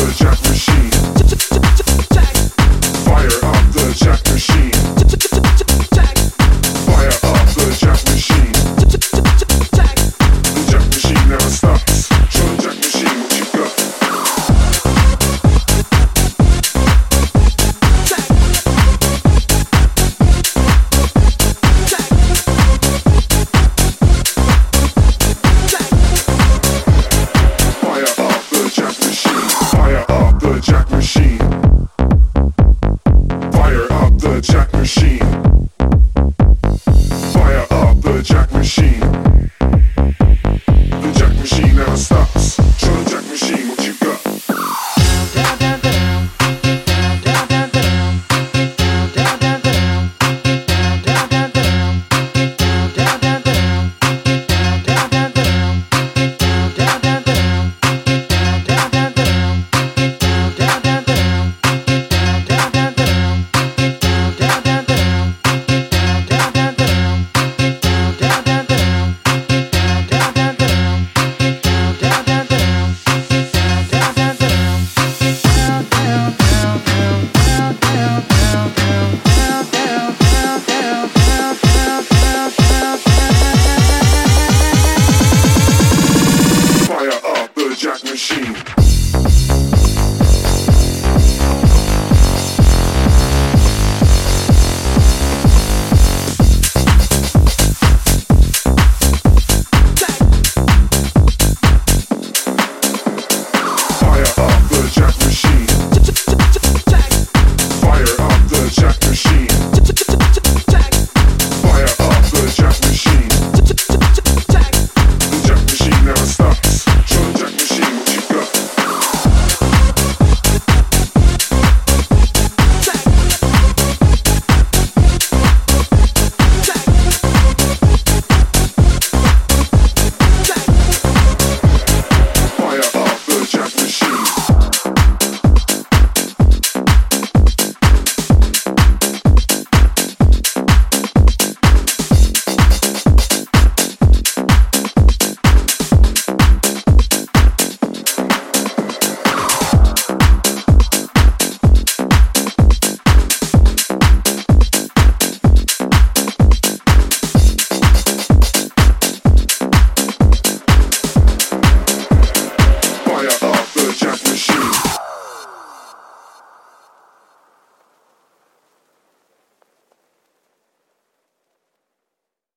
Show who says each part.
Speaker 1: The just the jack machine. Fire up the jack machine. Up the jack machine. Fire up the jack machine.